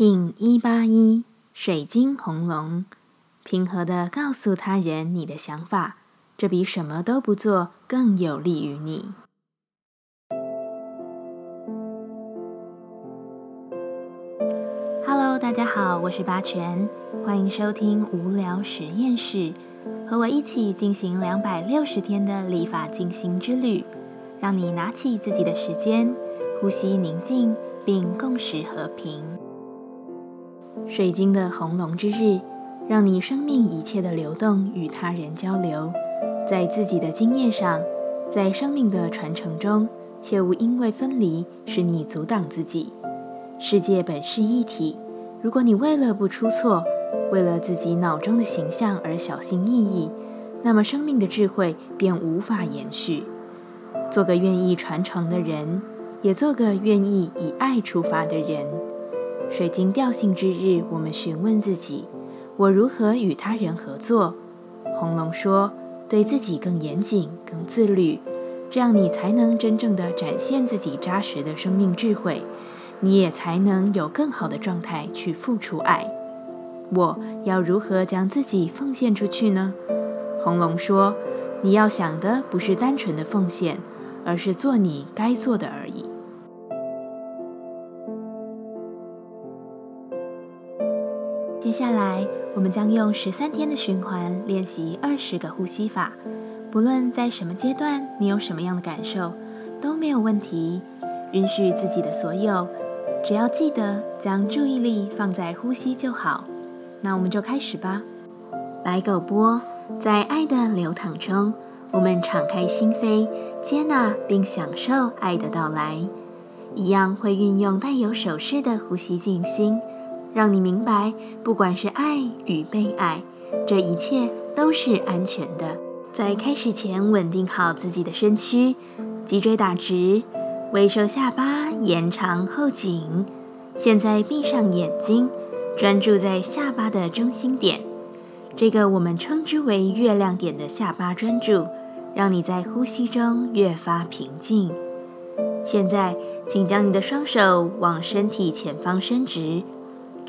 King 一八一水晶红龙，平和的告诉他人你的想法，这比什么都不做更有利于你。Hello，大家好，我是八全，欢迎收听无聊实验室，和我一起进行两百六十天的立法进行之旅，让你拿起自己的时间，呼吸宁静，并共识和平。水晶的红龙之日，让你生命一切的流动与他人交流，在自己的经验上，在生命的传承中，切勿因为分离使你阻挡自己。世界本是一体，如果你为了不出错，为了自己脑中的形象而小心翼翼，那么生命的智慧便无法延续。做个愿意传承的人，也做个愿意以爱出发的人。水晶调性之日，我们询问自己：我如何与他人合作？红龙说：对自己更严谨、更自律，这样你才能真正的展现自己扎实的生命智慧，你也才能有更好的状态去付出爱。我要如何将自己奉献出去呢？红龙说：你要想的不是单纯的奉献，而是做你该做的而已。接下来，我们将用十三天的循环练习二十个呼吸法。不论在什么阶段，你有什么样的感受，都没有问题。允许自己的所有，只要记得将注意力放在呼吸就好。那我们就开始吧。白狗波，在爱的流淌中，我们敞开心扉，接纳并享受爱的到来。一样会运用带有手势的呼吸静心。让你明白，不管是爱与被爱，这一切都是安全的。在开始前，稳定好自己的身躯，脊椎打直，微收下巴，延长后颈。现在闭上眼睛，专注在下巴的中心点，这个我们称之为月亮点的下巴专注，让你在呼吸中越发平静。现在，请将你的双手往身体前方伸直。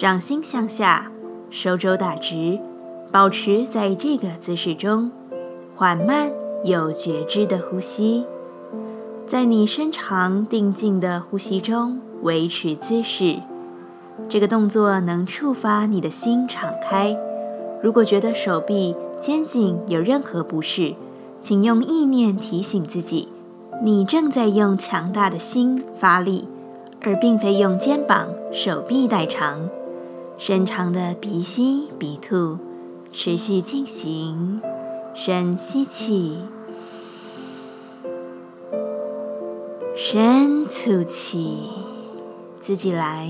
掌心向下，手肘打直，保持在这个姿势中，缓慢有觉知的呼吸。在你深长定静的呼吸中维持姿势。这个动作能触发你的心敞开。如果觉得手臂、肩颈有任何不适，请用意念提醒自己，你正在用强大的心发力，而并非用肩膀、手臂代偿。伸长的鼻吸鼻吐，持续进行。深吸气，深吐气，自己来。